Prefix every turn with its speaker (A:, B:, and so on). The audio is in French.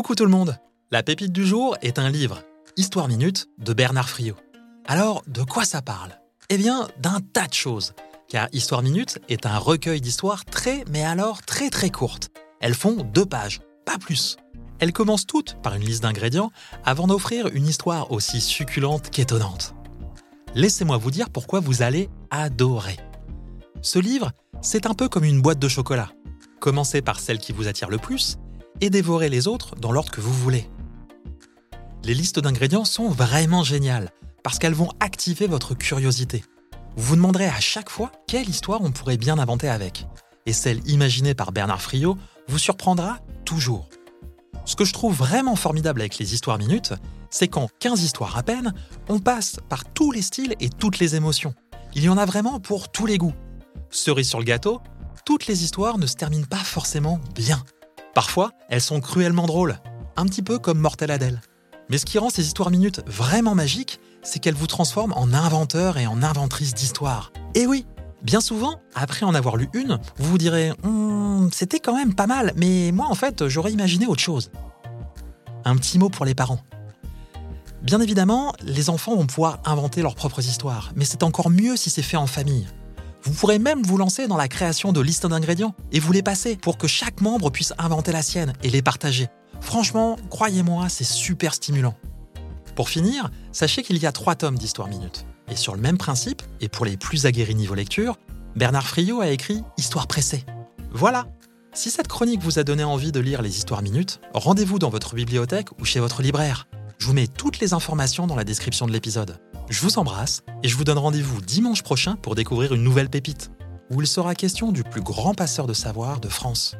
A: Coucou tout le monde La pépite du jour est un livre, Histoire Minute, de Bernard Friot. Alors, de quoi ça parle? Eh bien, d'un tas de choses. Car Histoire Minute est un recueil d'histoires très, mais alors très très courtes. Elles font deux pages, pas plus. Elles commencent toutes par une liste d'ingrédients avant d'offrir une histoire aussi succulente qu'étonnante. Laissez-moi vous dire pourquoi vous allez adorer. Ce livre, c'est un peu comme une boîte de chocolat. Commencez par celle qui vous attire le plus et dévorez les autres dans l'ordre que vous voulez. Les listes d'ingrédients sont vraiment géniales parce qu'elles vont activer votre curiosité. Vous vous demanderez à chaque fois quelle histoire on pourrait bien inventer avec. Et celle imaginée par Bernard Friot vous surprendra toujours. Ce que je trouve vraiment formidable avec les histoires minutes, c'est qu'en 15 histoires à peine, on passe par tous les styles et toutes les émotions. Il y en a vraiment pour tous les goûts. Cerise sur le gâteau, toutes les histoires ne se terminent pas forcément bien. Parfois, elles sont cruellement drôles, un petit peu comme Mortel Adèle. Mais ce qui rend ces histoires minutes vraiment magiques, c'est qu'elles vous transforment en inventeur et en inventrice d'histoires. Et oui, bien souvent, après en avoir lu une, vous vous direz Hum, c'était quand même pas mal, mais moi en fait, j'aurais imaginé autre chose. Un petit mot pour les parents. Bien évidemment, les enfants vont pouvoir inventer leurs propres histoires, mais c'est encore mieux si c'est fait en famille. Vous pourrez même vous lancer dans la création de listes d'ingrédients et vous les passer pour que chaque membre puisse inventer la sienne et les partager. Franchement, croyez-moi, c'est super stimulant. Pour finir, sachez qu'il y a trois tomes d'Histoire Minute. Et sur le même principe, et pour les plus aguerris niveau lecture, Bernard Friot a écrit Histoire pressée. Voilà Si cette chronique vous a donné envie de lire les Histoires Minutes, rendez-vous dans votre bibliothèque ou chez votre libraire. Je vous mets toutes les informations dans la description de l'épisode. Je vous embrasse et je vous donne rendez-vous dimanche prochain pour découvrir une nouvelle pépite, où il sera question du plus grand passeur de savoir de France.